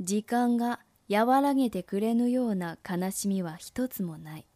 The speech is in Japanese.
時間が和らげてくれぬような悲しみは一つもない。